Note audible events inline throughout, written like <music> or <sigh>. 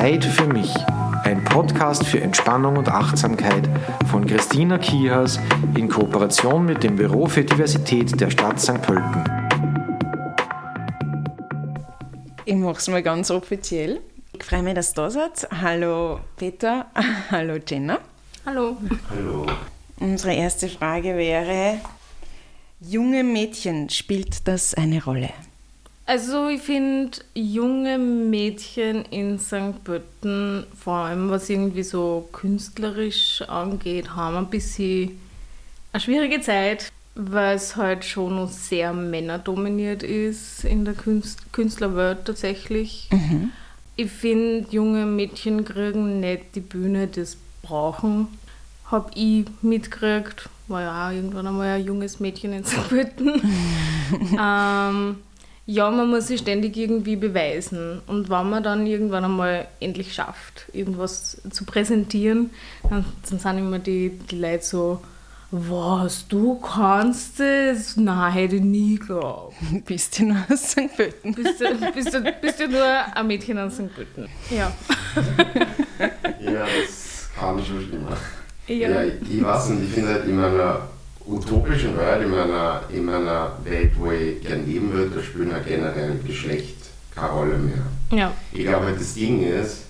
Zeit für mich. Ein Podcast für Entspannung und Achtsamkeit von Christina Kihas in Kooperation mit dem Büro für Diversität der Stadt St. Pölten. Ich mache es mal ganz offiziell. Ich freue mich, dass du da seid. Hallo Peter, <laughs> hallo Jenna. Hallo. Hallo. Unsere erste Frage wäre, junge Mädchen, spielt das eine Rolle? Also ich finde, junge Mädchen in St. Pölten, vor allem was irgendwie so künstlerisch angeht, haben ein bisschen eine schwierige Zeit, weil es halt schon noch sehr männerdominiert ist in der Künst Künstlerwelt tatsächlich. Mhm. Ich finde, junge Mädchen kriegen nicht die Bühne, die sie brauchen. Hab ich mitgekriegt, war ja auch irgendwann einmal ein junges Mädchen in St. Pölten. <laughs> ähm, ja, man muss sich ständig irgendwie beweisen. Und wenn man dann irgendwann einmal endlich schafft, irgendwas zu präsentieren, dann, dann sind immer die, die Leute so, was, du kannst das? Nein, hätte ich nie geglaubt. <laughs> Bist du nur aus St. Pölten? Bist du, bist, du, bist du nur ein Mädchen aus St. Pölten? Ja. <laughs> Ja, das kann schon stimmen. Ja. Ja, ich, ich weiß nicht, ich finde halt in meiner utopischen Welt, in meiner, in meiner Welt, wo ich gerne leben würde, da spielen halt generell Geschlecht keine Rolle mehr. Ja. Ich glaube, halt, das Ding ist,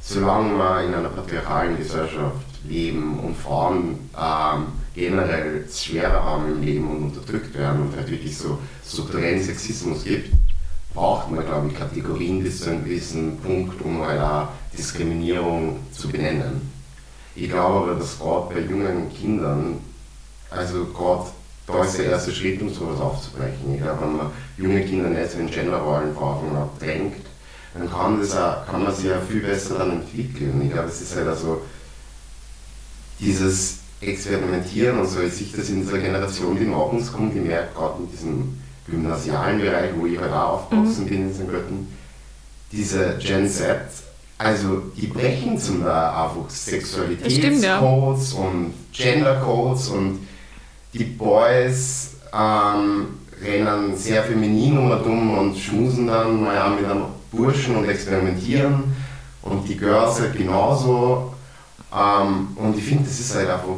solange wir in einer patriarchalen Gesellschaft leben und Frauen ähm, generell es schwerer haben im Leben und unterdrückt werden und halt wirklich so strukturellen Sexismus gibt, braucht man, glaube ich, Kategorien bis zu einem gewissen Punkt, um halt auch Diskriminierung zu benennen. Ich glaube aber, dass gerade bei jungen Kindern, also gerade da ist der erste Schritt, um sowas aufzubrechen. Ich glaube, wenn man junge Kinder nicht so in Genderrollen von Anfang an drängt, dann kann, das auch, kann man sich ja viel besser dann entwickeln. Ich glaube, es ist halt also dieses Experimentieren und so, ich sehe das in dieser Generation, die nach uns kommt, ich merke gerade in diesem gymnasialen Bereich, wo ich halt auch aufgewachsen bin in St. Götten, diese Gen Z, also die brechen zum Teil einfach Sexualitätscodes und Gendercodes und die Boys ähm, rennen sehr feminin um und schmusen dann mal mit einem Burschen und experimentieren und die Girls halt genauso. Ähm, und ich finde, das ist halt einfach,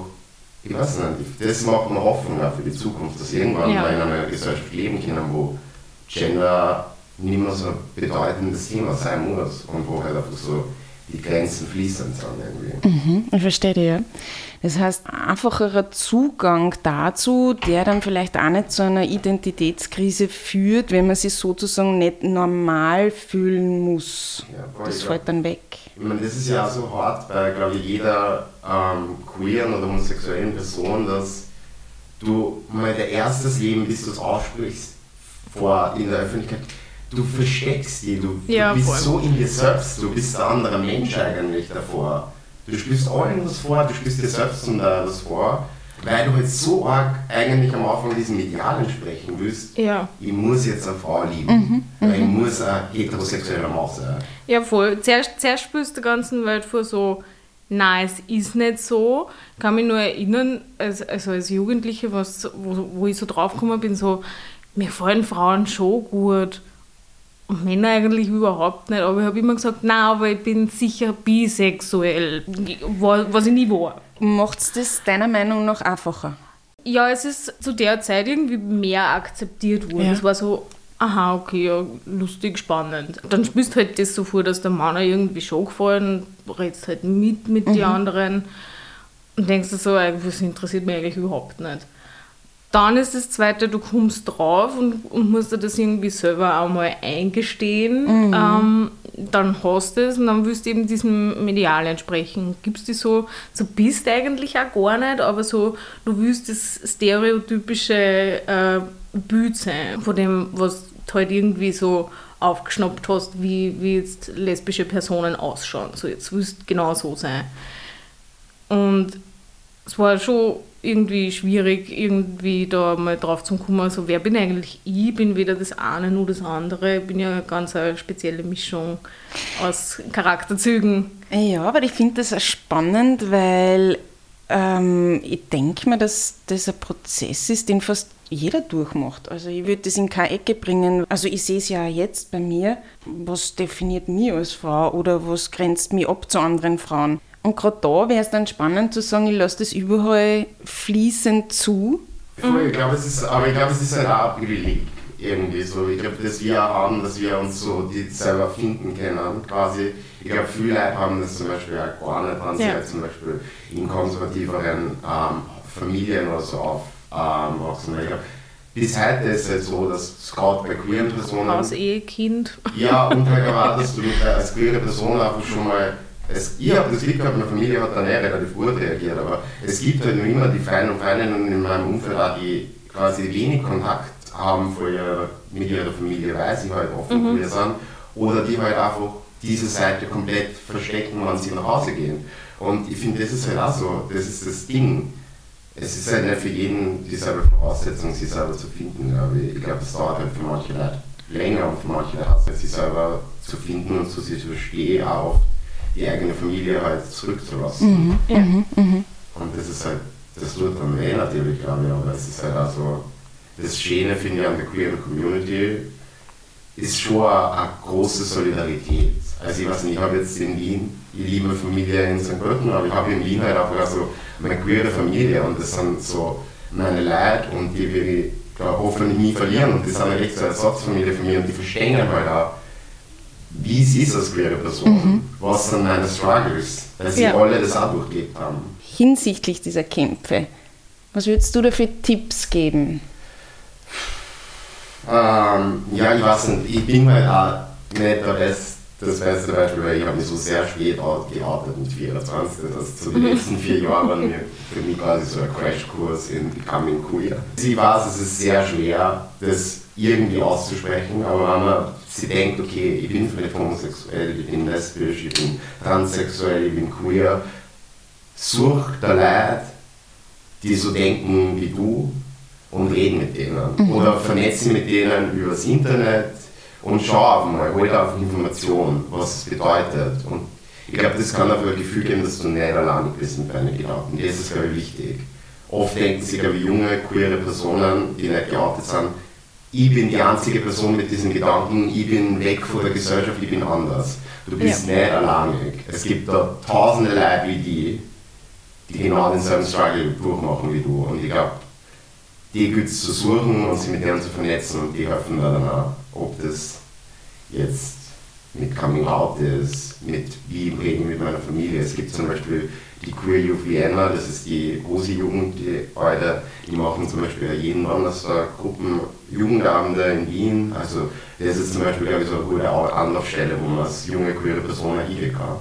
ich weiß nicht, das macht mir Hoffnung auch für die Zukunft, dass irgendwann Ja. mal in einer Gesellschaft leben können, wo Gender nicht mehr so ein bedeutendes Thema sein muss und wo halt einfach so die Grenzen fließend sind irgendwie. Mhm, ich verstehe dich, ja. Das heißt, einfacherer Zugang dazu, der dann vielleicht auch nicht zu einer Identitätskrise führt, wenn man sich sozusagen nicht normal fühlen muss. Ja, Das fällt dann weg. Ich meine, das ist ja auch so hart bei, glaube ich, jeder ähm, queeren oder homosexuellen Person, dass du mal der erstes Leben, bis du es aussprichst, vor in der Öffentlichkeit, du versteckst die, du, Ja, du bist voll. so in dir selbst, du bist ein anderer Mensch eigentlich davor. Du spürst allen was vor, du spürst dir selbst zum Teil was vor, weil du halt so arg eigentlich am Anfang diesem Ideal entsprechen willst, Ja. ich muss jetzt eine Frau lieben, weil ich muss ein heterosexueller Mann sein. Ja, voll. Zuerst, zuerst spürst du der ganzen Welt vor so, nein, es ist nicht so. Ich kann mich nur erinnern, als, also als Jugendliche, was, wo, wo ich so draufgekommen bin, so, mir gefallen Frauen schon gut. Männer eigentlich überhaupt nicht. Aber ich habe immer gesagt, nein, aber ich bin sicher bisexuell. Wa- Was ich nie war. Macht es das deiner Meinung nach einfacher? Ja, es ist zu der Zeit irgendwie mehr akzeptiert worden. Ja. Es war so, aha, okay, ja, lustig, spannend. Dann spürst du halt das so vor, dass der Mann irgendwie schon gefallen, redest halt mit mit den anderen und denkst dir so, ey, das interessiert mich eigentlich überhaupt nicht. Dann ist das Zweite, du kommst drauf und, und musst dir das irgendwie selber auch mal eingestehen. Ähm, dann hast du es und dann willst du eben diesem Medial entsprechen. Gibst dich so, so bist du eigentlich auch gar nicht, aber so, du willst das stereotypische äh, Bild sein, von dem, was du halt irgendwie so aufgeschnappt hast, wie, wie jetzt lesbische Personen ausschauen. So, jetzt willst du genau so sein. Und es war schon irgendwie schwierig, irgendwie da mal drauf zu kommen, also wer bin eigentlich ich? Bin weder das eine noch das andere. Ich bin ja eine ganz eine spezielle Mischung aus Charakterzügen. Ja, aber ich finde das spannend, weil ähm, ich denke mir, dass das ein Prozess ist, den fast jeder durchmacht. Also ich würde das in keine Ecke bringen. Also ich sehe es ja jetzt bei mir, was definiert mich als Frau oder was grenzt mich ab zu anderen Frauen. Und gerade da wäre es dann spannend zu sagen, ich lasse das überall fließend zu. Ich glaube, es ist, aber ich glaube, es ist halt auch ein Privileg irgendwie so. Ich glaube, dass wir haben, dass wir uns so die selber finden können, quasi. Ich glaube, viele Leute haben das zum Beispiel auch gar nicht, wenn sie Ja. halt zum Beispiel in konservativeren ähm, Familien oder so aufwachsen. ich glaube, bis heute ist es halt so, dass gerade bei queeren Personen. Aus Ehekind. Ja, und halt <laughs> auch, dass du als queere Person einfach schon mal. Es, ich habe das Glück gehabt, meine Familie hat dann eh relativ gut reagiert, aber es gibt halt noch immer die Freien und Freundinnen in meinem Umfeld auch, die quasi wenig Kontakt haben vor ihrer, mit ihrer Familie, weil sie halt offen queer sind, oder die halt einfach diese Seite komplett verstecken, wenn sie nach Hause gehen. Und ich finde, das ist halt auch so, das ist das Ding. Es ist halt nicht für jeden dieselbe Voraussetzung, sich selber zu finden, glaube ich. Ich glaube, es dauert halt für manche Leute länger und für manche Leute hat es sich selber zu finden und zu sich zu verstehen, auch auf die eigene Familie halt zurückzulassen. Ja. Und das ist halt, das tut dann weh natürlich, glaube ich, aber es ist halt auch so, das Schöne finde ich an der queeren Community ist schon eine, eine große Solidarität. Also ich weiß nicht, ich habe jetzt in Wien, ich liebe Familie in St. Pölten, aber ich habe in Wien halt auch so meine queere Familie und das sind so meine Leute und die will ich glaub, hoffentlich nie verlieren und die sind halt echt so eine Ersatzfamilie für mich und die verstehen halt auch, wie sie ist als queere Person, was sind meine Struggles, weil sie Ja. alle das auch durchlebt haben. Hinsichtlich dieser Kämpfe, was würdest du da für Tipps geben? Ähm, ja, ich weiß nicht, ich bin halt auch nicht der Best, das beste Beispiel, weil ich habe mich so sehr spät out- geoutet mit 24. Das so die letzten <laughs> vier Jahre waren mir für mich quasi so ein Crashkurs in Becoming Queer. Ich weiß, es ist sehr schwer, das irgendwie auszusprechen, aber wenn man sich denkt, okay, ich bin vielleicht homosexuell, ich bin lesbisch, ich bin transsexuell, ich bin queer, such da Leute, die so denken wie du und reden mit denen. Oder vernetzen mit denen übers Internet und schau einfach mal, hol einfach Informationen, was es bedeutet. Und ich glaube, das kann einfach ein Gefühl geben, dass du nicht allein bist mit deinen Gedanken. Das ist, glaube ich, wichtig. Oft denken sich, glaube ich, junge, queere Personen, die nicht geoutet sind, ich bin die einzige Person mit diesen Gedanken, ich bin weg von der Gesellschaft, ich bin anders. Du bist nicht alleinig. Es gibt da tausende Leute wie die, die genau denselben Struggle durchmachen wie du. Und ich glaube, die gilt es zu suchen und sich mit denen zu vernetzen und die helfen da dann auch. Ob das jetzt mit Coming Out ist, mit wie reden wir mit meiner Familie. Es gibt zum Beispiel die Queer Youth Vienna, das ist die OSI-Jugend, die heute, die machen zum Beispiel jeden Donnerstag Gruppen Jugendabende in Wien. Also das ist zum Beispiel, glaube ich, so eine gute Anlaufstelle, wo man als junge queere Person hingehen kann.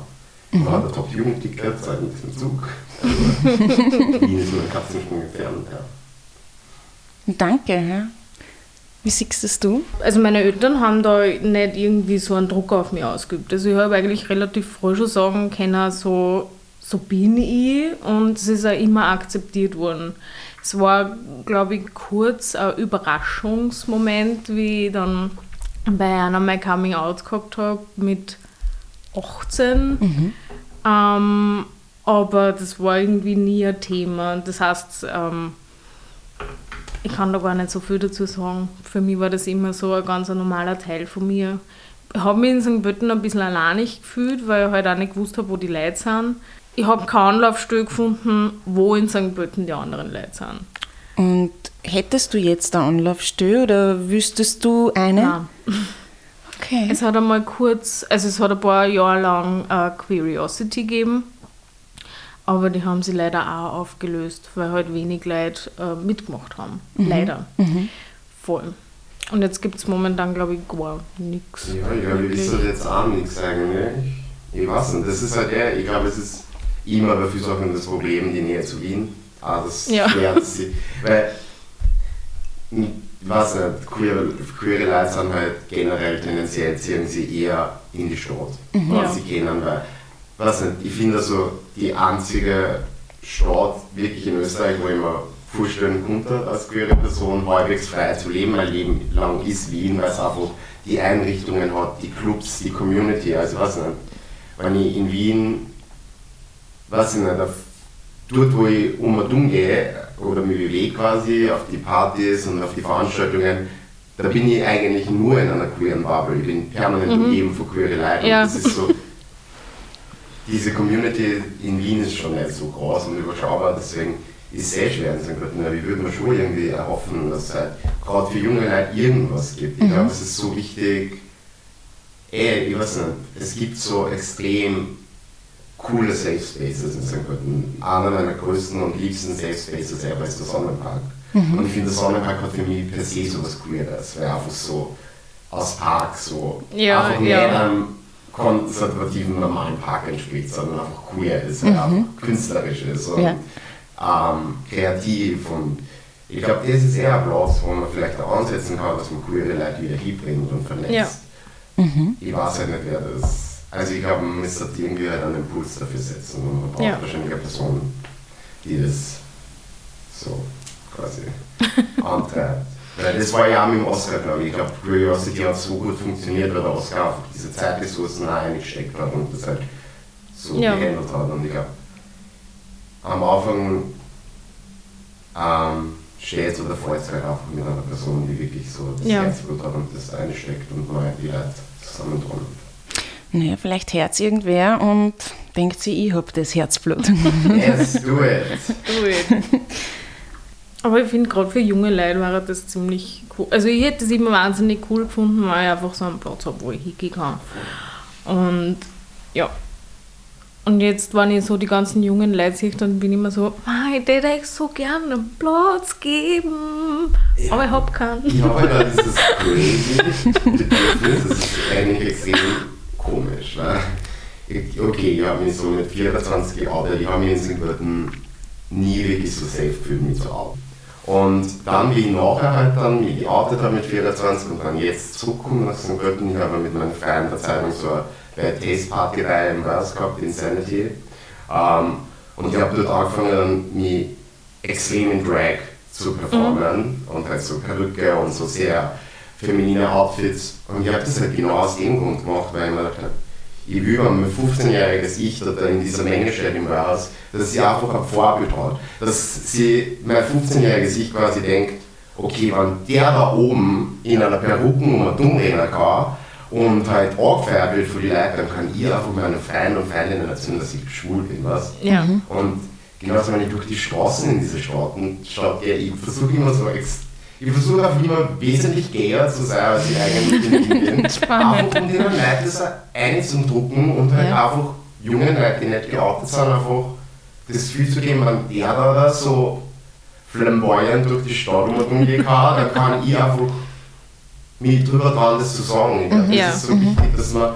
Man hat ein Top-Jugendticket, zahlt nichts im Zug. <laughs> Also, Wien ist nur ein Katzensprung entfernt. Ja. Danke. Ja. Wie siehst das du? Also meine Eltern haben da nicht irgendwie so einen Druck auf mich ausgeübt. Also ich habe eigentlich relativ früh schon sagen können, so, so bin ich und es ist auch immer akzeptiert worden. Es war, glaube ich, kurz ein Überraschungsmoment, wie ich dann bei einer mein Coming Out gehabt habe mit 18. Ähm, aber das war irgendwie nie ein Thema. Das heißt, ähm, ich kann da gar nicht so viel dazu sagen. Für mich war das immer so ein ganz normaler Teil von mir. Ich habe mich in St. Pölten ein bisschen alleinig gefühlt, weil ich halt auch nicht gewusst habe, wo die Leute sind. Ich habe keine Anlaufstelle gefunden, wo in St. Pölten die anderen Leute sind. Und hättest du jetzt eine Anlaufstelle oder wüsstest du eine? Nein. Okay. Es hat einmal kurz, also es hat ein paar Jahre lang äh, Curiosity gegeben, aber die haben sie leider auch aufgelöst, weil halt wenig Leute äh, mitgemacht haben. Leider. Voll. Und jetzt gibt es momentan, glaube ich, gar nichts. Ja, ich glaube, ich wüsste jetzt auch nichts eigentlich. Ich weiß nicht, das ist halt eher, ich glaube, es ist immer bei vielen Sachen das Problem, die Nähe zu Wien. Ah, das Ja. <laughs> sie, weil, ich weiß nicht, queere, queere Leute sind halt generell tendenziell ziehen sie eher in die Stadt, was Ja. sie kennen, weil, weiß nicht, ich finde so die einzige Stadt wirklich in Österreich, wo ich mir vorstellen konnte, als queere Person halbwegs frei zu leben, mein Leben lang ist Wien, weil es einfach die Einrichtungen hat, die Clubs, die Community, also weiß nicht, wenn ich in Wien, weiß ich nicht, auf- dort wo ich um und um gehe, oder mich bewege quasi auf die Partys und auf die Veranstaltungen, da bin ich eigentlich nur in einer queeren Bubble. Ich bin permanent Mhm. umgeben von queeren Leuten. Ja. Das ist so, diese Community in Wien ist schon nicht so groß und überschaubar, deswegen ist es sehr schwer in St. Pölten. Ich würde mir schon irgendwie erhoffen, dass es halt gerade für junge Leute irgendwas gibt. Ich glaube, es ist so wichtig, ey, ich weiß nicht, es gibt so extrem coole Safe Spaces in St. Pölten. Einer meiner größten und liebsten Safe Spaces ever ist der Sonnenpark. Und ich finde, der Sonnenpark hat für mich per se so was Queeres, weil er einfach so aus Park so Ja, einfach ja. einem konservativen, normalen Park entspricht, sondern einfach queer ist, er einfach künstlerisch ist und Ja. ähm, kreativ und ich glaube, das ist eher ein Platz, wo man vielleicht auch ansetzen kann, dass man queere Leute wieder hinbringt und vernetzt. Ja. Ich weiß halt nicht, wer das. Also ich glaube, man müsste irgendwie halt einen Impuls dafür setzen und man braucht Ja. wahrscheinlich eine Person, die das so quasi <laughs> antreibt. Das war ja auch mit dem Oscar, glaube ich. Ich glaube, Curiosity hat so gut funktioniert, weil der Oscar einfach diese Zeitressourcen auch eingesteckt hat und das halt so Ja. geändert hat. Und ich glaube, am Anfang ähm, steht oder es halt einfach mit einer Person, die wirklich so das Ja. Herzblut hat und das einsteckt und mal die Leute zusammentun. Naja, vielleicht hört irgendwer und denkt sich, ich hab das Herzblut. Yes, do it! <laughs> Ui. Aber ich finde, gerade für junge Leute wäre das ziemlich cool. Also ich hätte es immer wahnsinnig cool gefunden, weil ich einfach so einen Platz habe, wo ich hingehen kann. Und ja. Und jetzt, wenn ich so die ganzen jungen Leute sehe, dann bin ich immer so, "Ah, ich hätte euch so gerne einen Platz geben. Aber ich habe keinen. Ich habe halt auch dieses crazy das ist eigentlich extrem komisch. Ich, okay, ich habe mich so mit 24 geoutet, ich habe mich in. Pölten nie wirklich so safe gefühlt, mich zu outen. Und dann, wie ich nachher halt dann mich geoutet habe mit 24 und dann jetzt zurückkomme nach St. Pölten, ich habe mit meinen Freunden der Zeitung so eine Bad Taste Party-Reihe im Vers gehabt, Insanity. Ähm, und ich habe dort angefangen, mich extrem in Drag zu performen und halt so Perücke und so sehr feminine Outfits. Und ich habe das halt genau aus dem Grund gemacht, weil ich mir gedacht habe, ich will, wenn mein 15-jähriges Ich da in dieser Menge steht im Warehouse, dass sie einfach ein Vorbild hat. Dass sie, mein 15-jähriges Ich quasi denkt, okay, wenn der da oben in einer Perukennummer dumm reden kann und halt angefeiert wird für die Leute, dann kann ich einfach meinen Freunden und Freundinnen erzählen, dass ich schwul bin, was? Ja. Und genauso wenn ich durch die Straßen in diese Staaten Stadt gehe, ich versuche immer so ex ich versuche einfach immer wesentlich gayer zu sein, als ich eigentlich bin. <laughs> Spannend. Einfach um den Leuten das einzudrucken und halt Ja. einfach jungen Leuten, die nicht geoutet sind, einfach das Gefühl zu geben, wenn der da, da so flamboyant durch die Stadt umgehen kann, dann kann ich einfach mich drüber trauen, das zu sagen. Ich glaube, das Ja. ist so wichtig, dass man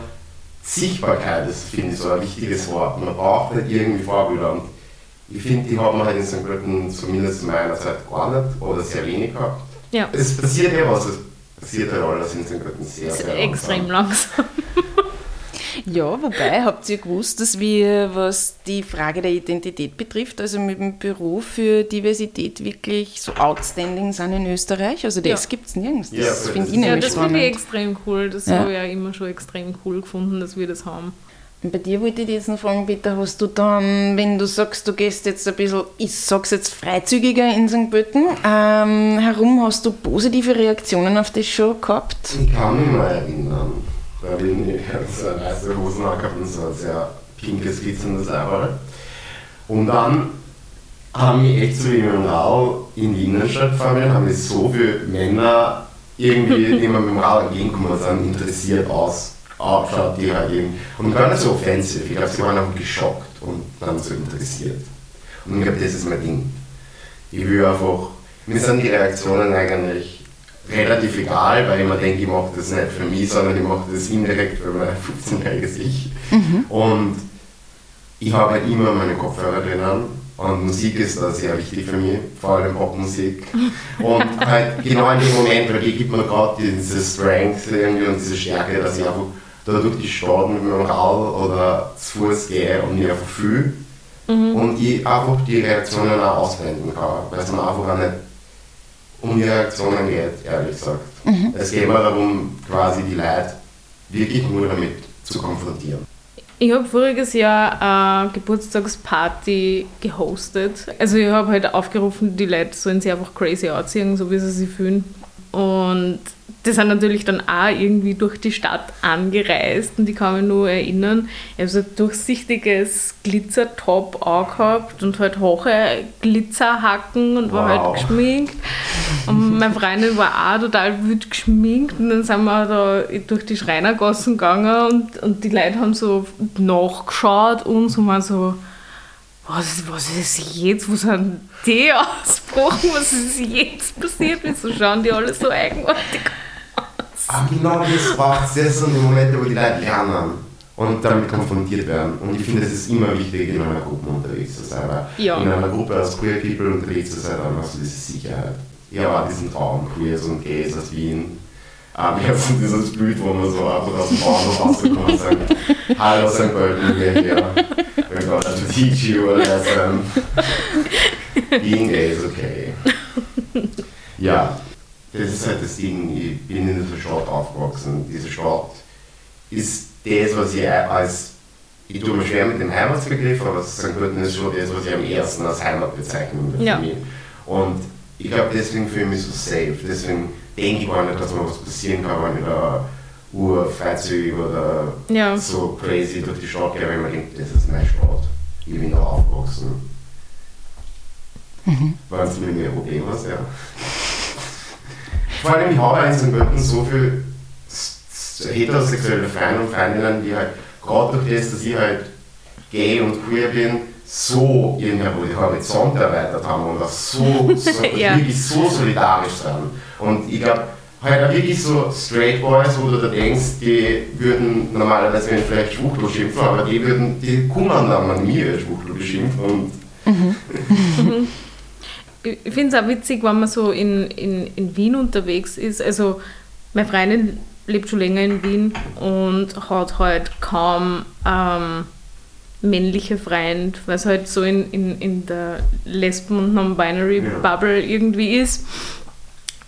Sichtbarkeit ist, finde ich, so ein wichtiges Wort. Man braucht halt irgendwie Vorbilder. Und ich finde, die hat man halt in St. Pölten zumindest in meiner Zeit gar nicht oder sehr wenig gehabt. Ja. Es passiert ja was, es passiert halt alles in St. Pölten sehr, Das ist sehr extrem langsam. <laughs> Ja, wobei, habt ihr gewusst, dass wir, was die Frage der Identität betrifft, also mit dem Büro für Diversität wirklich so outstanding sind in Österreich? Also das Ja. gibt es nirgends. Das Ja, das finde ich Ja, nämlich das finde ich extrem cool. Das Ja. habe ich ja immer schon extrem cool gefunden, dass wir das haben. Bei dir wollte ich jetzt noch fragen, Peter, hast du dann, wenn du sagst, du gehst jetzt ein bisschen, ich sag's jetzt freizügiger in St. Pölten, ähm, herum, hast du positive Reaktionen auf das schon gehabt? Ich kann mich mal erinnern, da bin ich so weiße Hosen angehabt und so ein sehr pinkes, glitzerndes Eiberl. Und dann haben mich echt so im Rau in die Innenstadt gefahren, haben mich so viele Männer irgendwie, die mir mit dem Rad entgegengekommen sind, interessiert aus, ausschaut, die halt eben, und gar nicht so offensiv, ich glaube, sie waren einfach geschockt und dann so interessiert. Und ich glaube, das ist mein Ding. Ich will einfach, mir sind die Reaktionen eigentlich relativ egal, weil ich mir denke, ich mache das nicht für mich, sondern ich mache das indirekt für mein 15-jähriges Ich. Und ich habe halt immer meine Kopfhörer drinnen und Musik ist da sehr wichtig für mich, vor allem Popmusik. <laughs> Und halt genau in dem Moment, weil die gibt mir gerade diese Strength irgendwie und diese Stärke, dass ich einfach da durch die Stadt mit meinem Rad oder zu Fuß gehe und mich einfach fühle. Und ich einfach die Reaktionen auch ausblenden kann, weil es mir einfach auch nicht um die Reaktionen geht, ehrlich gesagt. Es geht mir darum, quasi die Leute wirklich nur damit zu konfrontieren. Ich habe voriges Jahr eine Geburtstagsparty gehostet. Also ich habe halt aufgerufen, die Leute sollen sich einfach crazy anziehen, so wie sie sich fühlen. Und die sind natürlich dann auch irgendwie durch die Stadt angereist und ich kann mich nur erinnern, ich habe so ein durchsichtiges Glitzertop angehabt und halt hohe Glitzerhacken und war Wow. halt geschminkt. Und meine Freundin war auch total wild geschminkt und dann sind wir da durch die Schreinergassen gegangen und, und die Leute haben so nachgeschaut uns und waren so, was, was ist jetzt? Wo sind die ausgebrochen? Was ist jetzt passiert? Wieso schauen die alle so eigenartig Aber genau das braucht es. Das sind die Momente, wo die Leute lernen und damit konfrontiert werden. Und ich finde, es ist immer wichtig, in einer Gruppe unterwegs zu sein. Weil Ja. In einer Gruppe als Queer People unterwegs zu sein, dann hast du diese Sicherheit. Auch diesen Traum, Queers und Gays aus Wien. Aber jetzt so dieses Bild, wo man so einfach aus dem Bahnhof rauskommt und sagt, Hallo St. Pölten, wir hier. We're to teach you a lesson. Being gay is okay. Ja, das ist halt das Ding. Ich bin in dieser Stadt aufgewachsen. Diese Stadt ist das, was ich als. Ich tue mir schwer mit dem Heimatsbegriff, aber St. Pölten ist schon das, was ich am ersten als Heimat bezeichnen würde Ja. für mich. Und ich glaube, deswegen fühle ich mich so safe. Deswegen denke ich gar nicht, dass mir was passieren kann, wenn ich da urfreizügig oder Ja. so crazy durch die Stadt gehe, weil ich mir denke, das ist meine Stadt. Ich bin da aufgewachsen. Wenn du mit mir ein Problem ja. Vor allem, ich habe in St. Pölten so viele heterosexuelle Freunde und Freundinnen, die halt, gerade durch das, dass ich halt gay und queer bin, so ihren Horizont erweitert haben und auch so, <laughs> so Ja. wirklich so solidarisch sind. Und ich glaube, halt wirklich so Straight Boys, wo du da denkst, die würden normalerweise wenn vielleicht Schwuchtel schimpfen, aber die würden, die kommen dann an mir Schwuchtel beschimpfen und <laughs> Ich finde es auch witzig, wenn man so in, in, in Wien unterwegs ist. Also, meine Freundin lebt schon länger in Wien und hat halt kaum ähm, männliche Freund, es halt so in, in, in der Lesben- und Non-Binary-Bubble irgendwie ist.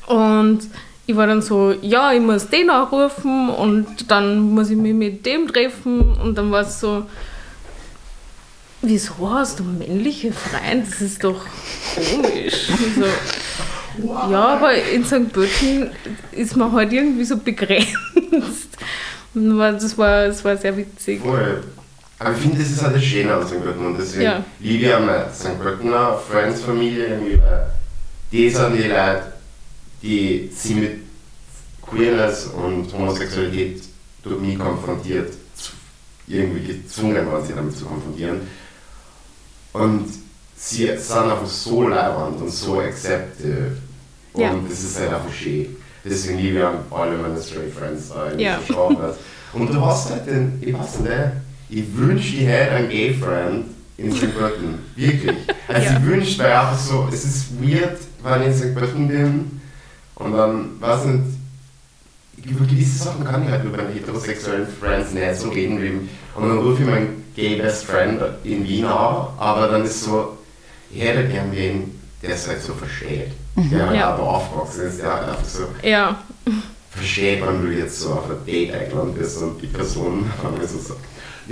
Und ich war dann so, ja, ich muss den anrufen und dann muss ich mich mit dem treffen und dann war es so, wieso hast du männliche Freunde? Das ist doch komisch. So, ja, aber in St. Pölten ist man halt irgendwie so begrenzt. Das war, das war sehr witzig. Voll. Aber ich finde, das ist halt das Schöne an St. Pölten und deswegen Ja. liebe ich auch meine St. Pöltener Friends-Familie irgendwie, weil die sind die Leute, die sie mit Queerness und Homosexualität durch mich konfrontiert, irgendwie gezwungen waren, sie damit zu konfrontieren. Und sie sind einfach so leibend und so acceptive. Und Ja. das ist halt einfach schön. Deswegen liebe ich alle meine Straight Friends da in Ja. dieser Stadt. Und du hast halt den, ich weiß nicht, ich wünsche dir halt einen Gay Friend in St. Pölten. Wirklich. Also Ja. ich wünsche mir einfach so, es ist weird, wenn ich in St. Pölten bin und dann, weiß nicht, über gewisse Sachen kann ich halt mit meinen heterosexuellen Friends nicht so reden wie und dann rufe ich meinen Gay Best Friend in Wien an, aber dann ist so, ich hätte gern wen, der es halt so versteht. Der halt Ja. da aufgewachsen ist, der halt einfach so Ja, versteht, wenn du jetzt so auf ein Date eingeladen bist und die Person dann so sagt,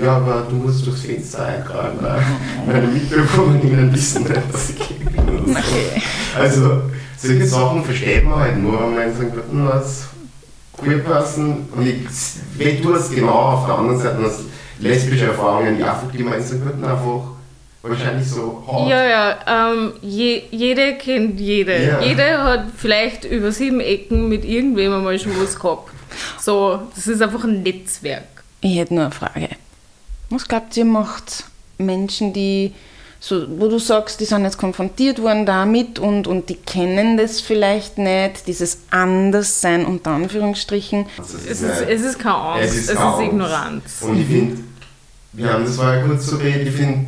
ja, aber du musst durchs Fenster eingraben, weil meine Mitbewohnerinnen wissen nicht, dass ich. Oder so. Also, solche Sachen versteht man halt nur, wenn man in St. Pölten als queer person und ich, wenn du es genau auf der anderen Seite als lesbische Erfahrungen, die einfach, die man. Pölten einfach wahrscheinlich so hat. ja, ja. Ähm, je, jede kennt jede. Ja. Jede hat vielleicht über sieben Ecken mit irgendwem einmal schon was gehabt. So, das ist einfach ein Netzwerk. Ich hätte nur eine Frage. Was glaubt ihr, macht Menschen, die, so, wo du sagst, die sind jetzt konfrontiert worden damit und, und die kennen das vielleicht nicht, dieses Anderssein unter Anführungsstrichen. Also Es ist, es ist keine Angst, es ist, keine Angst. Ignoranz. Und ich finde, wir haben das vorher kurz so geredet, ich finde,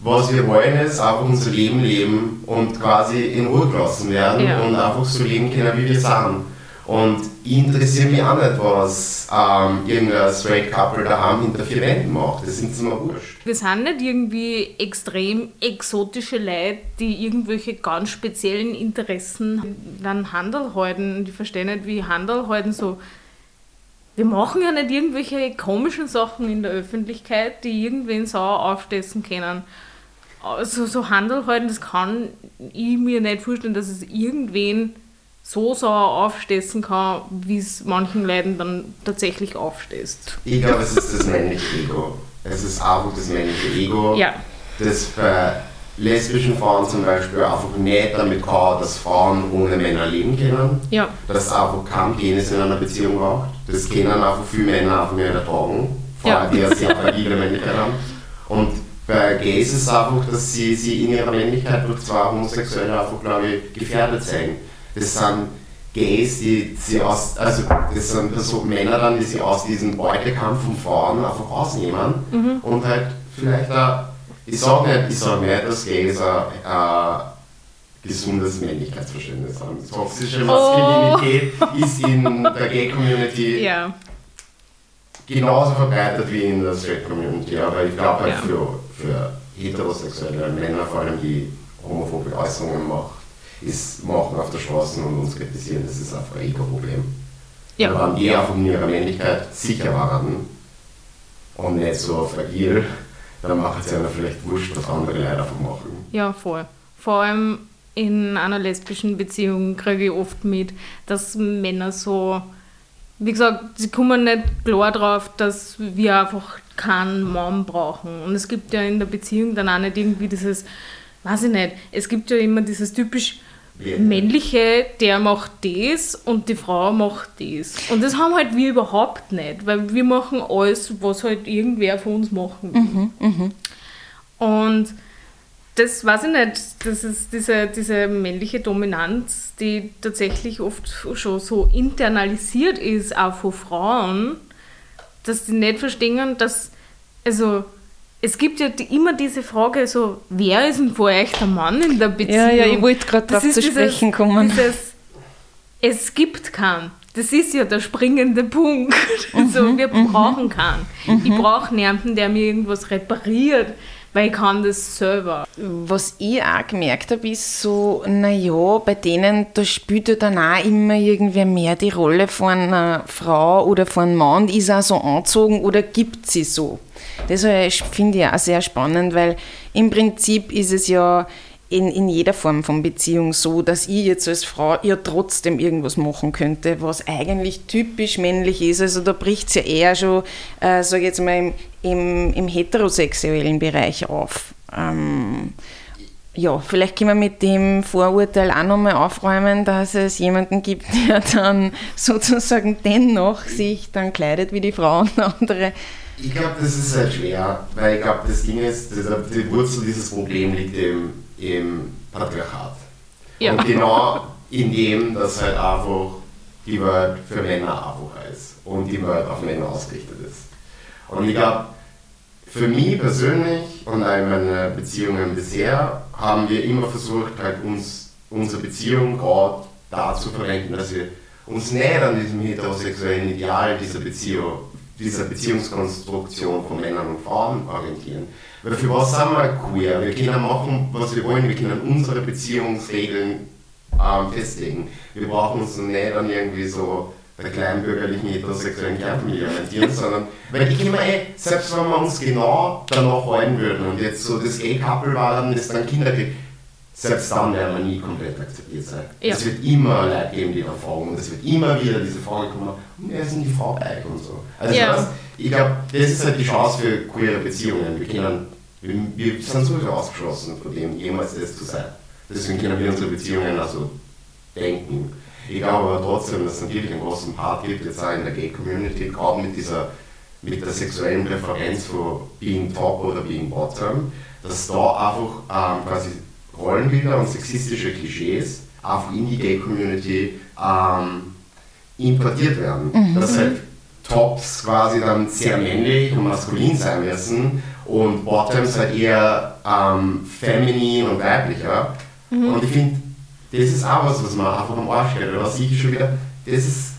was wir wollen ist einfach unser Leben leben und quasi in Ruhe gelassen werden Ja. und einfach so leben können, wie wir sind. Und ich interessiere mich auch nicht, was ähm, irgendein straight Couple daheim hinter vier Wänden macht. Das sind mir wurscht. Wir sind nicht irgendwie extrem exotische Leute, die irgendwelche ganz speziellen Interessen an Handel halten. Die verstehen nicht, wie Handel halten so. wir machen ja nicht irgendwelche komischen Sachen in der Öffentlichkeit, die irgendwen sauer aufstessen können. Also so Handel halten, das kann ich mir nicht vorstellen, dass es irgendwen so sauer aufstessen kann, wie es manchen Leuten dann tatsächlich aufstößt. Ich glaube, es ist das männliche Ego. Es ist einfach das männliche Ego, Ja. das bei lesbischen Frauen zum Beispiel einfach nicht damit kann, dass Frauen ohne Männer leben können. Ja. Dass es einfach keinen Penis in einer Beziehung braucht. Das können einfach viele Männer einfach nicht ertragen. Vor Ja. allem, die eine sehr fragile Männlichkeit haben. Und bei Gays ist es einfach, dass sie, sie in ihrer Männlichkeit durch zwei Homosexuelle einfach, glaube ich, gefährdet sein. Das sind Gays, die sie aus, also das sind Personen, Männer dann, die sie aus diesem Beutekampf von Frauen einfach ausnehmen und halt vielleicht auch, ich sage nicht, ich sag nicht, dass Gays ein, ein gesundes Männlichkeitsverständnis haben. Toxische Maskulinität ist in der Gay-Community Ja. genauso verbreitet wie in der Straight-Community, aber ich glaube halt Ja. für, für heterosexuelle Männer, vor allem die homophobe Äußerungen macht, ist machen auf der Straße und uns kritisieren, das ist einfach ein Ego-Problem. Ja. Wenn die einfach in ihrer Männlichkeit sicher waren und nicht so fragil, dann macht es ja vielleicht wurscht, was andere Leute einfach machen. Ja, voll. Vor allem in einer lesbischen Beziehung kriege ich oft mit, dass Männer so, wie gesagt, sie kommen nicht klar drauf, dass wir einfach keinen Mann brauchen. Und es gibt ja in der Beziehung dann auch nicht irgendwie dieses, weiß ich nicht, es gibt ja immer dieses typisch. Männliche, der macht das und die Frau macht das. Und das haben halt wir überhaupt nicht, weil wir machen alles, was halt irgendwer von uns machen will. Und das weiß ich nicht, das ist diese, diese männliche Dominanz, die tatsächlich oft schon so internalisiert ist, auch von Frauen, dass die nicht verstehen, dass, also, es gibt ja die, immer diese Frage, so, wer ist denn vor euch der Mann in der Beziehung? Ja, ja, ich wollte gerade Das darauf zu sprechen kommen. Dieses, es gibt keinen. Das ist ja der springende Punkt. <laughs> Also, wir brauchen keinen. Ich brauche niemanden, der mir irgendwas repariert, weil ich kann das selber. Was ich auch gemerkt habe, ist so, naja, bei denen, da spielt ja dann auch immer irgendwer mehr die Rolle von einer Frau oder von einem Mann, ist auch so angezogen oder gibt sie so. Das äh, finde ich auch sehr spannend, weil im Prinzip ist es ja in, in jeder Form von Beziehung so, dass ich jetzt als Frau ja trotzdem irgendwas machen könnte, was eigentlich typisch männlich ist. Also da bricht es ja eher schon, äh, sage jetzt mal, im, im, im heterosexuellen Bereich auf. Ähm, ja, vielleicht können wir mit dem Vorurteil auch nochmal aufräumen, dass es jemanden gibt, <laughs> der dann sozusagen dennoch sich dann kleidet wie die Frau und andere. Ich glaube, das ist halt schwer, weil ich glaube, das Ding ist, das, die Wurzel dieses Problems liegt im, im Patriarchat. Ja. Und genau in dem, dass halt einfach die Welt für Männer einfach ist und die Welt auf Männer ausgerichtet ist. Und ich glaube, für mich persönlich und auch in meinen Beziehungen bisher haben wir immer versucht, halt uns, unsere Beziehung gerade dazu verwenden, dass wir uns nicht an diesem heterosexuellen Ideal dieser Beziehung, dieser Beziehungskonstruktion von Männern und Frauen orientieren. Weil für was sind wir queer? Wir können machen, was wir wollen, wir können unsere Beziehungsregeln ähm, festlegen. Wir brauchen uns nicht an irgendwie so der kleinbürgerlichen heterosexuellen Kernfamilie orientieren, sondern, weil ich immer eh, selbst wenn wir uns genau danach halten würden und jetzt so das Gay-Couple war, dann das dann Kinder kriegt, selbst dann werden wir nie komplett akzeptiert sein. Ja. Es wird immer Leute geben, die da fragen und es wird immer wieder diese Frage kommen, und wer ist denn die Frau bei und so. Also Ja. das, ich glaube, das ist halt die Chance für queere Beziehungen. Wir, können, wir, wir sind sowieso ausgeschlossen von dem, jemals das zu sein. Deswegen können wir unsere Beziehungen also denken. Ich glaube aber trotzdem, dass es natürlich einen großen Part gibt, jetzt auch in der Gay-Community, gerade mit dieser mit der sexuellen Präferenz von being top oder being bottom, dass da einfach ähm, quasi Rollenbilder und sexistische Klischees einfach in die Gay-Community ähm, importiert werden. Dass halt Tops quasi dann sehr männlich und maskulin sein müssen und Bottoms halt eher ähm, feminin und weiblicher. Und ich finde, das ist auch was, was man einfach am Arsch stellt. Oder was ich schon wieder, das ist,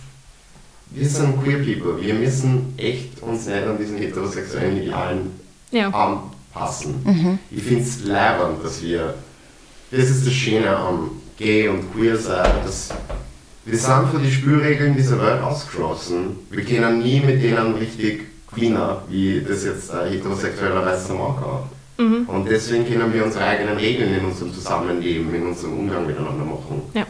wir sind queer people. Wir müssen echt uns nicht an diesen heterosexuellen Idealen Ja. anpassen. Ich finde es leibend, dass wir, das ist das Schöne am Gay und Queer sein, dass wir sind von den Spielregeln dieser Welt ausgeschlossen. Wir können nie mit denen richtig gewinnen, wie das jetzt ein heterosexueller Weißer machen kann. Mhm. Und deswegen können wir unsere eigenen Regeln in unserem Zusammenleben, in unserem Umgang miteinander machen. Ja.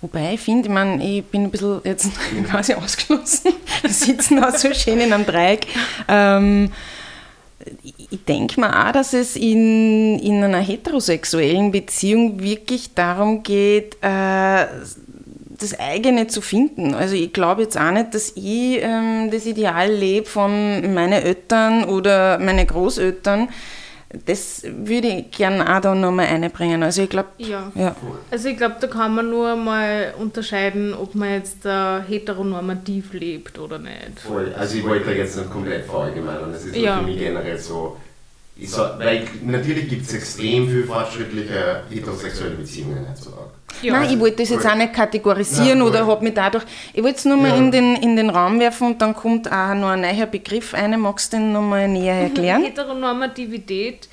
Wobei ich finde, ich, mein, ich bin ein bisschen jetzt <laughs> quasi ausgeschlossen. Wir sitzen da so schön in einem Dreieck. Ähm, ich denke mir auch, dass es in, in einer heterosexuellen Beziehung wirklich darum geht, äh, das eigene zu finden. Also ich glaube jetzt auch nicht, dass ich ähm, das Ideal lebe von meinen Eltern oder meine Großeltern. Das würde ich gerne auch da nochmal einbringen. Also ich glaube, Ja. ja. Also ich glaube, da kann man nur mal unterscheiden, ob man jetzt äh, heteronormativ lebt oder nicht. Voll. Also ich wollte da jetzt nicht komplett verallgemeinern, das ist Ja. für mich generell so. Ich sag, weil natürlich gibt es extrem viel fortschrittliche heterosexuelle Beziehungen heutzutage. Ja. Nein, ich wollte das jetzt auch nicht kategorisieren Nein, oder habe mich dadurch. Ich wollte es nur mal Ja. in, den, in den Raum werfen und dann kommt auch noch ein neuer Begriff ein. Magst du den nochmal näher erklären? Heteronormativität.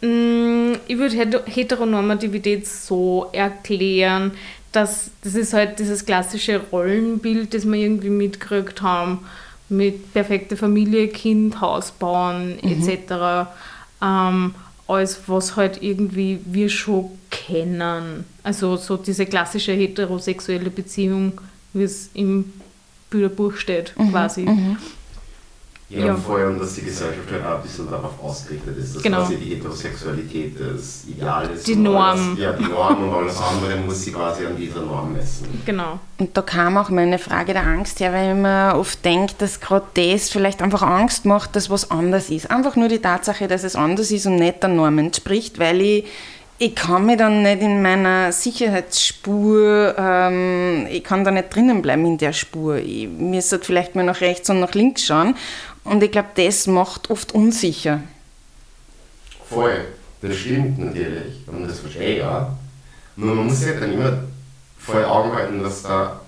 mm, Ich würde Heter- Heteronormativität so erklären, dass das ist halt dieses klassische Rollenbild, das wir irgendwie mitgekriegt haben, mit perfekte Familie, Kind, Haus bauen etc. Ähm, alles, was halt irgendwie wir schon kennen. Also so diese klassische heterosexuelle Beziehung, wie es im Bilderbuch steht, quasi. Ja, Ja. und vor allem, dass die Gesellschaft halt auch ein bisschen darauf ausgerichtet ist, dass Genau. quasi die Heterosexualität das Ideal ist. Die und Norm. Alles, ja, die Norm und alles andere muss sie quasi an dieser Norm messen. Genau. Und da kam auch meine Frage der Angst her, weil ich mir oft denke, dass gerade das vielleicht einfach Angst macht, dass was anders ist. Einfach nur die Tatsache, dass es anders ist und nicht der Norm entspricht, weil ich, ich kann mich dann nicht in meiner Sicherheitsspur, ähm, ich kann da nicht drinnen bleiben in der Spur. Ich müsste vielleicht mal nach rechts und nach links schauen. Und ich glaube, das macht oft unsicher. Voll, das stimmt natürlich und das verstehe ich auch. Nur man muss sich dann immer vor Augen halten, dass da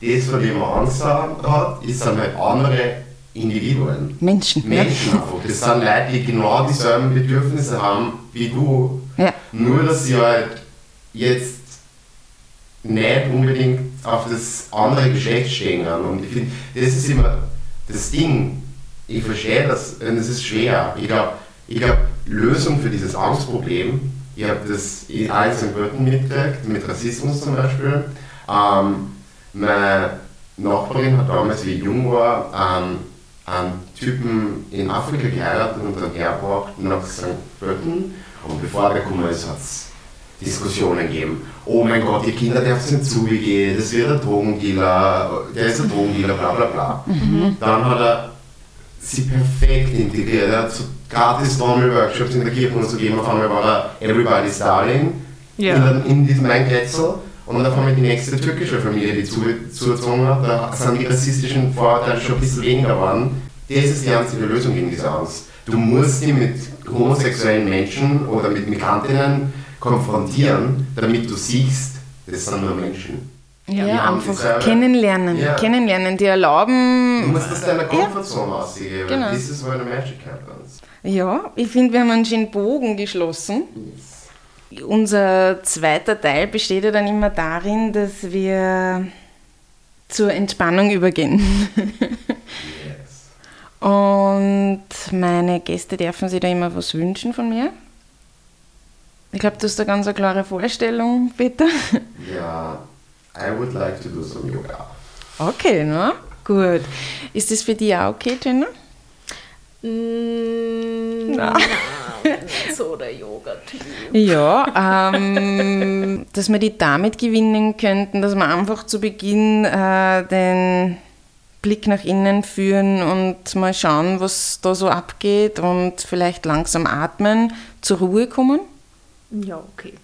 das, von dem man Angst hat, ist sind halt andere Individuen. Menschen. Menschen einfach. Das sind Leute, die genau dieselben Bedürfnisse haben wie du. Ja. Nur, dass sie halt jetzt nicht unbedingt auf das andere Geschlecht stehen. Und ich finde, das ist immer das Ding. Ich verstehe das und es ist schwer. Ich glaube, ich glaub, Lösung für dieses Angstproblem, ich habe das in St. Pölten mitgekriegt, mit Rassismus zum Beispiel. Ähm, meine Nachbarin hat damals, wie ich jung war, ähm, einen Typen in Afrika geheiratet und dann hergebracht nach St. Pölten. Und bevor der gekommen ist, hat es Diskussionen gegeben. Oh mein Gott, die Kinder dürfen nicht zugehen, das wird ein Drogendealer, der ist ein Drogendealer, bla bla bla. Dann hat er sie perfekt integriert. Er hat so gratis Trommel-Workshops in der Kirche und so gegeben. Auf einmal war er Everybody's Darling Ja. in, der- in diesem Einkretzel. Und dann auf einmal die nächste türkische Familie, die zu, zugezogen hat. Da sind die rassistischen Vorurteile schon ein bisschen weniger geworden. Das ist die einzige Lösung gegen diese Angst. Du musst die mit homosexuellen Menschen oder mit Migrantinnen konfrontieren, damit du siehst, das sind nur Menschen. Ja, haben einfach dieselbe- kennenlernen. Ja. Kennenlernen, die Du erlauben. musst das deiner Comfortzone ausgeben. Genau. This is where the magic happens. Ja, ich finde, wir haben einen schönen Bogen geschlossen. Unser zweiter Teil besteht ja dann immer darin, dass wir zur Entspannung übergehen. Yes. Und meine Gäste dürfen sich da immer was wünschen von mir. Ich glaube, du hast eine ganz eine klare Vorstellung, Peter. Ja, I would like to do some yoga. Okay, ne? Gut. Ist das für dich auch okay, Jenna? Mm, Na. nicht so der Yoga-Typ. Ja, ähm, dass wir die damit gewinnen könnten, dass wir einfach zu Beginn äh, den Blick nach innen führen und mal schauen, was da so abgeht und vielleicht langsam atmen, zur Ruhe kommen. Ja, okay.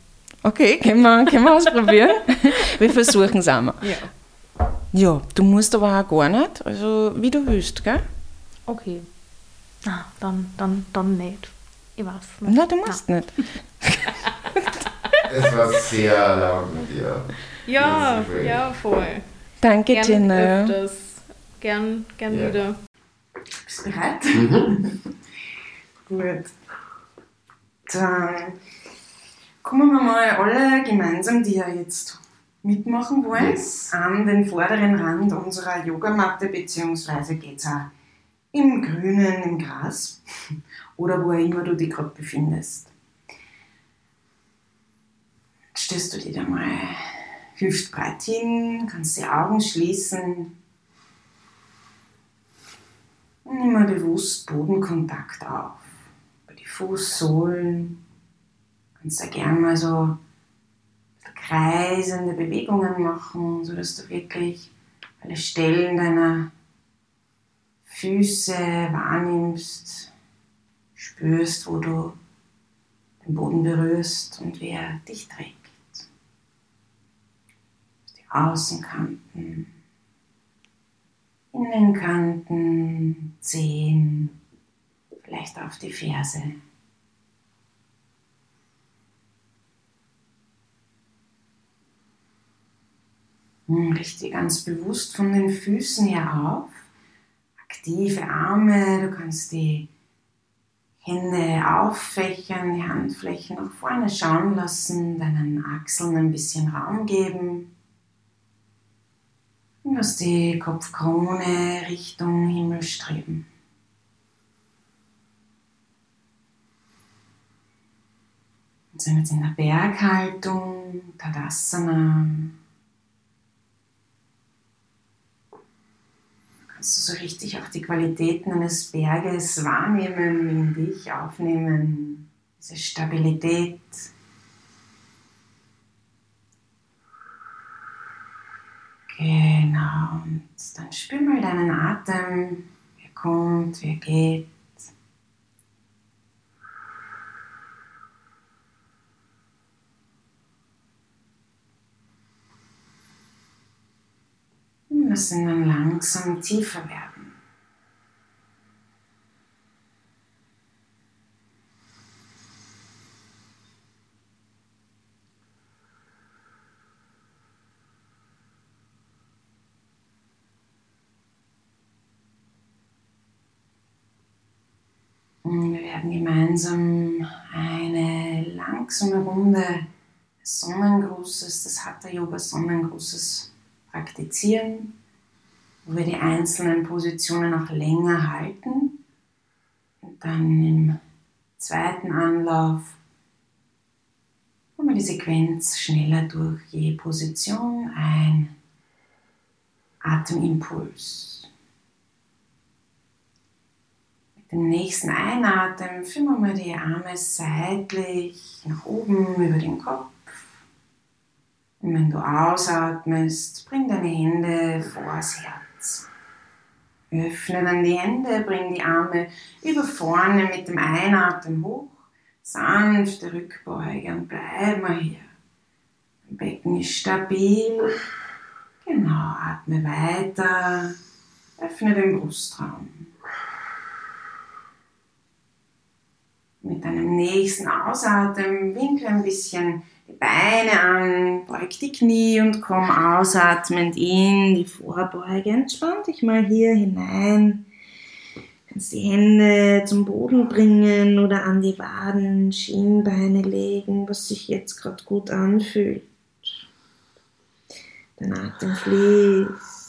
Okay, können wir, können wir ausprobieren? <laughs> Wir versuchen es einmal. Ja. Ja, du musst aber auch gar nicht, also wie du willst, gell? Okay. Ah, dann, dann, dann nicht. Ich weiß nicht. Nein, du musst nicht. <laughs> Es war sehr laut mit dir. Ja, ja, voll. Danke, Gern Jenna. öfters. Gern, gern Ja. wieder. Bist du bereit? Gut. Dann kommen wir mal alle gemeinsam dir jetzt mitmachen wollen, Yes. an den vorderen Rand unserer Yogamatte, beziehungsweise geht's auch im Grünen, im Gras <laughs> oder wo auch immer du dich gerade befindest. Stellst du dich da mal hüftbreit hin, kannst die Augen schließen und nimm mal bewusst Bodenkontakt auf. Über die Fußsohlen. Kannst da gern mal so kreisende Bewegungen machen, sodass du wirklich alle Stellen deiner Füße wahrnimmst, spürst, wo du den Boden berührst und wie er dich trägt. Die Außenkanten, Innenkanten, Zehen, vielleicht auf die Ferse. Richte ganz bewusst von den Füßen her auf. Aktive Arme, du kannst die Hände auffächern, die Handflächen nach vorne schauen lassen, deinen Achseln ein bisschen Raum geben. Und lass die Kopfkrone Richtung Himmel streben. Wir sind jetzt in der Berghaltung, Tadasana. Kannst du so richtig auch die Qualitäten eines Berges wahrnehmen, in dich aufnehmen, diese Stabilität. Genau, und dann spür mal deinen Atem, wie er kommt, wie er geht. Ihn dann langsam tiefer werden. Und Wir werden gemeinsam eine langsame Runde des Sonnengrußes, des Hatha Yoga Sonnengrußes praktizieren, wo wir die einzelnen Positionen auch länger halten und dann im zweiten Anlauf wir die Sequenz schneller durch je Position ein Atemimpuls. Mit dem nächsten Einatmen führen wir die Arme seitlich nach oben über den Kopf. Und wenn du ausatmest, bring deine Hände vors Herz. Öffne dann die Hände, bring die Arme über vorne mit dem Einatmen hoch. Sanfte Rückbeuge und bleib mal hier. Dein Becken ist stabil. Genau, atme weiter. Öffne den Brustraum. Mit deinem nächsten Ausatmen winkle ein bisschen die Beine an, beug die Knie und komm ausatmend in die Vorbeuge. Entspann dich mal hier hinein. Kannst die Hände zum Boden bringen oder an die Waden, Schienbeine legen, was sich jetzt gerade gut anfühlt. Dein Atem fließt.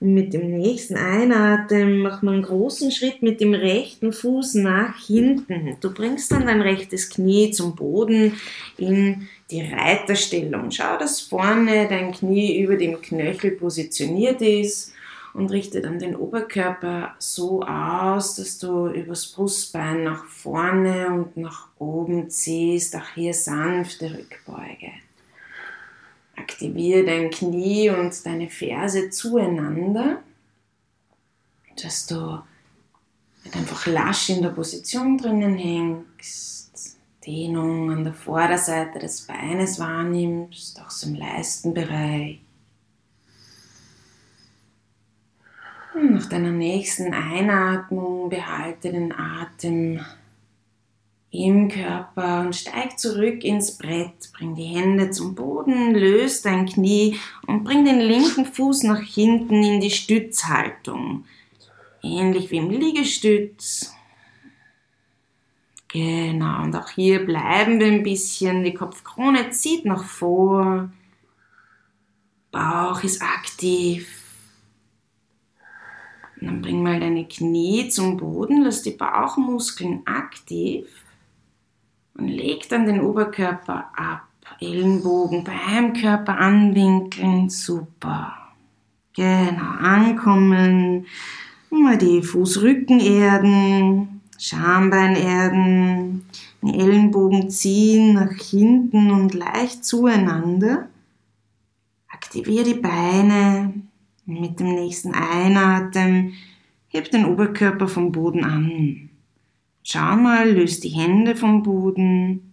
Und mit dem nächsten Einatmen macht man einen großen Schritt mit dem rechten Fuß nach hinten. Du bringst dann dein rechtes Knie zum Boden in die Reiterstellung. Schau, dass vorne dein Knie über dem Knöchel positioniert ist und richte dann den Oberkörper so aus, dass du übers Brustbein nach vorne und nach oben ziehst. Auch hier sanfte Rückbeuge. Aktiviere dein Knie und deine Ferse zueinander, dass du einfach lasch in der Position drinnen hängst, Dehnung an der Vorderseite des Beines wahrnimmst, auch so im Leistenbereich. Und nach deiner nächsten Einatmung behalte den Atem im Körper und steig zurück ins Brett. Bring die Hände zum Boden, löst dein Knie und bring den linken Fuß nach hinten in die Stützhaltung. Ähnlich wie im Liegestütz. Genau, und auch hier bleiben wir ein bisschen. Die Kopfkrone zieht nach vor. Bauch ist aktiv. Und dann bring mal deine Knie zum Boden, lass die Bauchmuskeln aktiv und leg dann den Oberkörper ab. Ellenbogen beim Körper anwinkeln, super. Genau, ankommen. Mal die Fußrücken erden, Schambein erden, den Ellenbogen ziehen nach hinten und leicht zueinander. Aktiviere die Beine. Mit dem nächsten Einatmen heb den Oberkörper vom Boden an. Schau mal, löst die Hände vom Boden.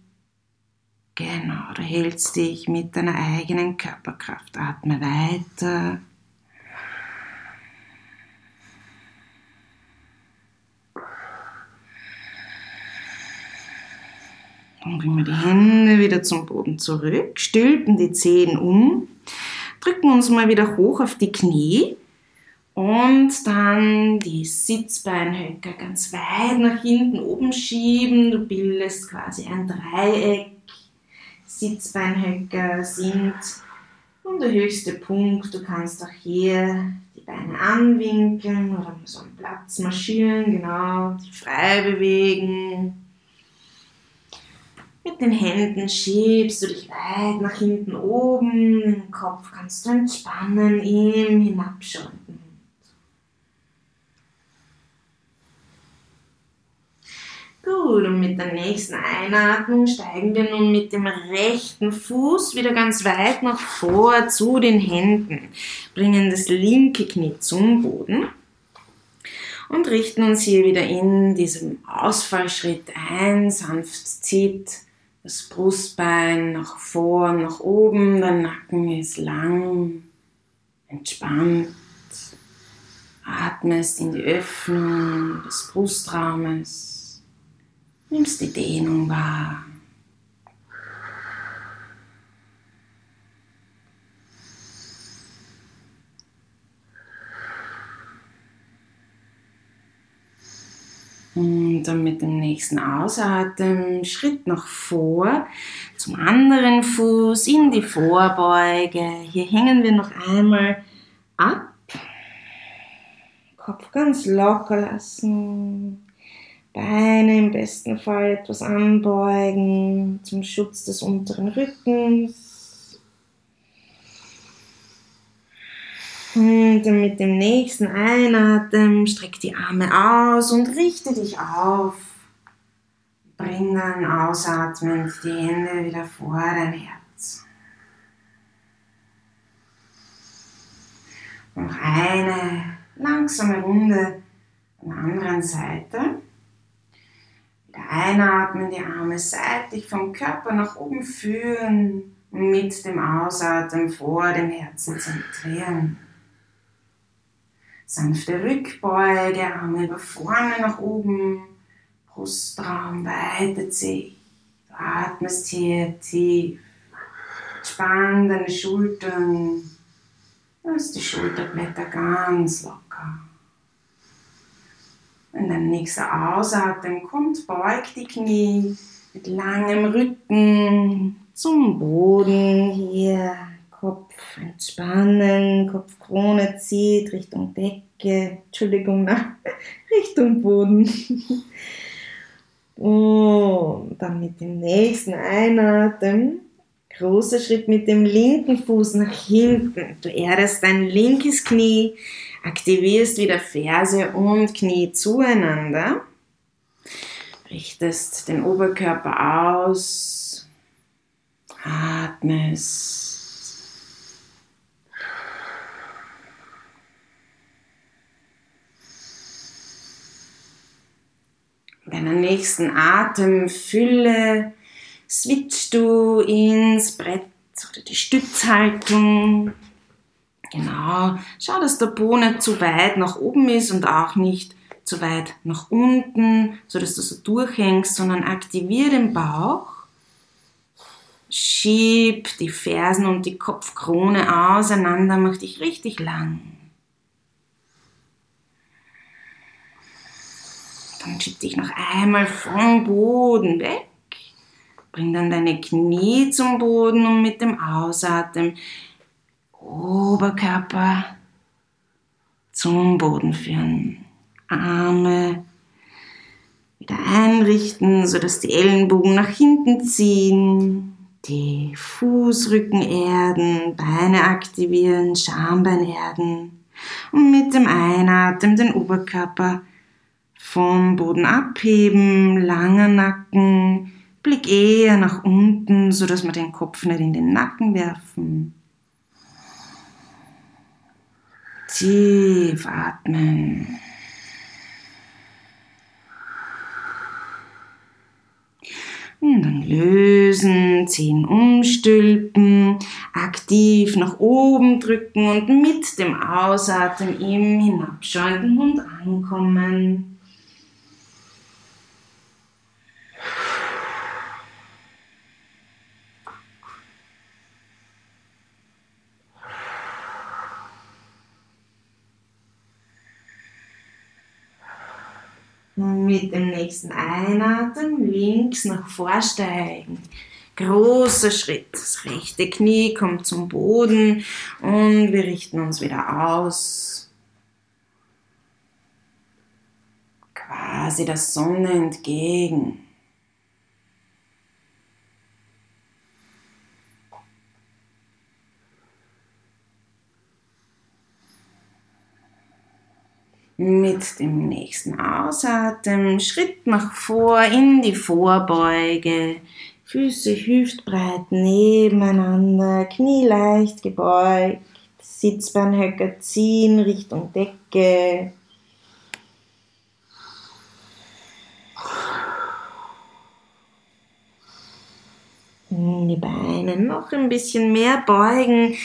Genau, du hältst dich mit deiner eigenen Körperkraft. Atme weiter. Dann bringen wir die Hände wieder zum Boden zurück, stülpen die Zehen um, drücken uns mal wieder hoch auf die Knie und dann die Sitzbeinhöcker ganz weit nach hinten oben schieben. Du bildest quasi ein Dreieck. Sitzbeinhöcker sind der höchste Punkt. Du kannst auch hier die Beine anwinkeln oder so einen Platz marschieren, genau, frei bewegen. Mit den Händen schiebst du dich weit nach hinten oben, den Kopf kannst du entspannen, im Hinabschalten. Gut, und mit der nächsten Einatmung steigen wir nun mit dem rechten Fuß wieder ganz weit nach vor zu den Händen, bringen das linke Knie zum Boden und richten uns hier wieder in diesem Ausfallschritt ein. Sanft zieht das Brustbein nach vorn, nach oben, der Nacken ist lang, entspannt. Atmest in die Öffnung des Brustraumes, nimmst die Dehnung wahr. Und dann mit dem nächsten Ausatmen Schritt nach vor zum anderen Fuß in die Vorbeuge. Hier hängen wir noch einmal ab. Kopf ganz locker lassen. Beine im besten Fall etwas anbeugen zum Schutz des unteren Rückens. Und mit dem nächsten Einatmen streck die Arme aus und richte dich auf. Bring dann ausatmend die Hände wieder vor dein Herz. Noch eine langsame Runde an der anderen Seite. Wieder einatmen, die Arme seitlich vom Körper nach oben führen und mit dem Ausatmen vor dem Herzen zentrieren. Sanfte Rückbeuge, Arme über vorne nach oben, Brustraum weitet sich. Du atmest hier tief. Spann deine Schultern. Lass die Schulterblätter ganz locker. Wenn dein nächster Ausatmen kommt, beug die Knie mit langem Rücken zum Boden hier. Kopf entspannen, Kopfkrone zieht Richtung Decke, Entschuldigung, na, <laughs> Richtung Boden. <laughs> Und dann mit dem nächsten Einatmen, großer Schritt mit dem linken Fuß nach hinten. Du erdest dein linkes Knie, aktivierst wieder Ferse und Knie zueinander, richtest den Oberkörper aus, atmest deiner nächsten Atemfülle switchst du ins Brett oder die Stützhaltung. Genau. Schau, dass der Po nicht zu weit nach oben ist und auch nicht zu weit nach unten, so dass du so durchhängst, sondern aktiviere den Bauch. Schieb die Fersen und die Kopfkrone auseinander, mach dich richtig lang. Dann schieb dich noch einmal vom Boden weg. Bring dann deine Knie zum Boden und mit dem Ausatmen Oberkörper zum Boden führen. Arme wieder einrichten, sodass die Ellenbogen nach hinten ziehen. Die Fußrücken erden, Beine aktivieren, Schambein erden. Und mit dem Einatmen den Oberkörper vom Boden abheben, langer Nacken, Blick eher nach unten, so dass wir den Kopf nicht in den Nacken werfen. Tief atmen. Und dann lösen, Zehen umstülpen, aktiv nach oben drücken und mit dem Ausatmen im hinabschauenden Hund ankommen. Mit dem nächsten Einatmen links nach vorsteigen. Großer Schritt. Das rechte Knie kommt zum Boden und wir richten uns wieder aus. Quasi der Sonne entgegen. Mit dem nächsten Ausatmen Schritt nach vor in die Vorbeuge. Füße hüftbreit nebeneinander, Knie leicht gebeugt, Sitzbeinhöcker ziehen Richtung Decke. Die Beine noch ein bisschen mehr beugen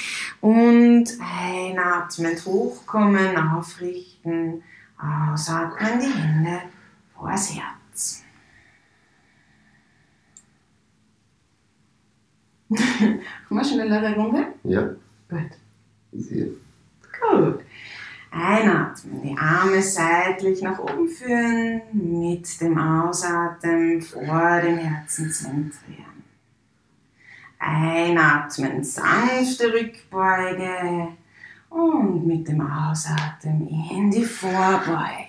und einatmend hochkommen, aufrichten, ausatmen, die Hände vors Herz. <laughs> Machen wir schnellere Runde? Ja. Gut. Sehr. Gut. Einatmen, die Arme seitlich nach oben führen, mit dem Ausatmen vor dem Herzen zentrieren. Einatmen, sanfte Rückbeuge und mit dem Ausatmen in die Vorbeuge.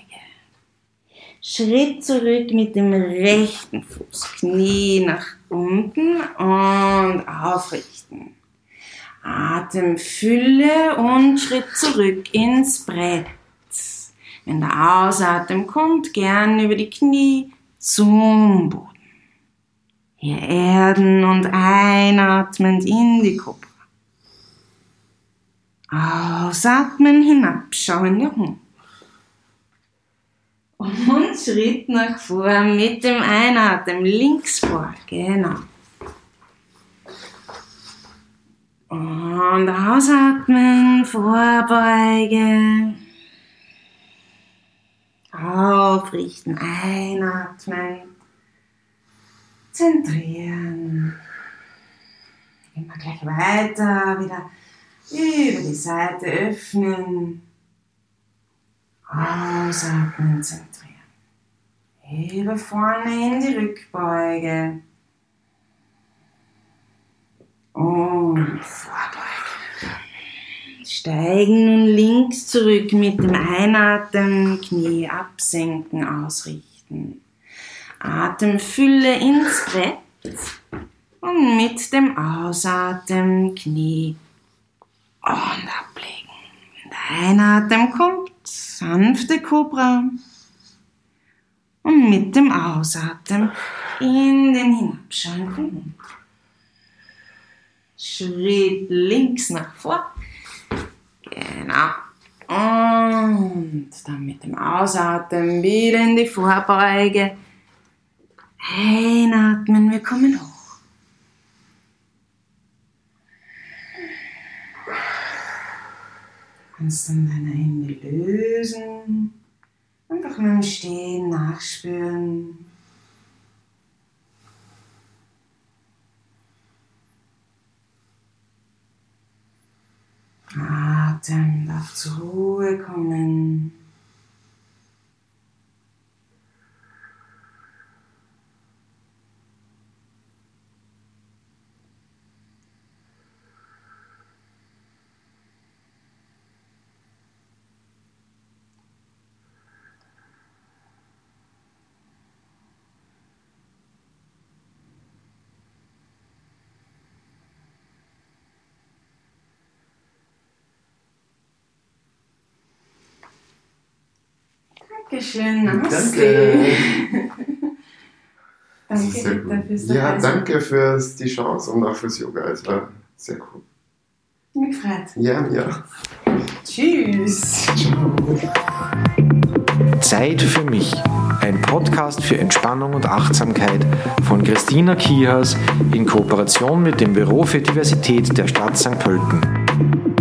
Schritt zurück mit dem rechten Fuß, Knie nach unten und aufrichten. Atemfülle und Schritt zurück ins Brett. Wenn der Ausatmen kommt, gern über die Knie zum Boden. Hier erden und einatmend in die Kobra. Ausatmen, hinabschauender Hund. Und Schritt nach vor mit dem Einatmen links vor, genau. Und ausatmen, Vorbeuge. Aufrichten, einatmen. Zentrieren. Wir gleich weiter, wieder über die Seite öffnen. Ausatmen, zentrieren. Über vorne in die Rückbeuge. Und Vorbeuge. Steigen nun links zurück mit dem Einatmen, Knie absenken, ausrichten. Atemfülle ins Brett und mit dem Ausatmen Knie und ablegen. Der Einatmen kommt, sanfte Kobra und mit dem Ausatmen in den hinabschauenden Hund. Schritt links nach vor. Genau. Und dann mit dem Ausatmen wieder in die Vorbeuge. Einatmen, wir kommen hoch. Kannst dann deine Hände lösen. Einfach mit dem Stehen nachspüren. Atem darf zur Ruhe kommen. Dankeschön, Namaste. Danke. Das ist Danke, sehr Rita, cool. fürs Ja, danke für die Chance und auch fürs Yoga. Es war sehr cool. Mich gefreut. Ja, ja. Tschüss. Zeit für mich. Ein Podcast für Entspannung und Achtsamkeit von Christina Kiehas in Kooperation mit dem Büro für Diversität der Stadt St. Pölten.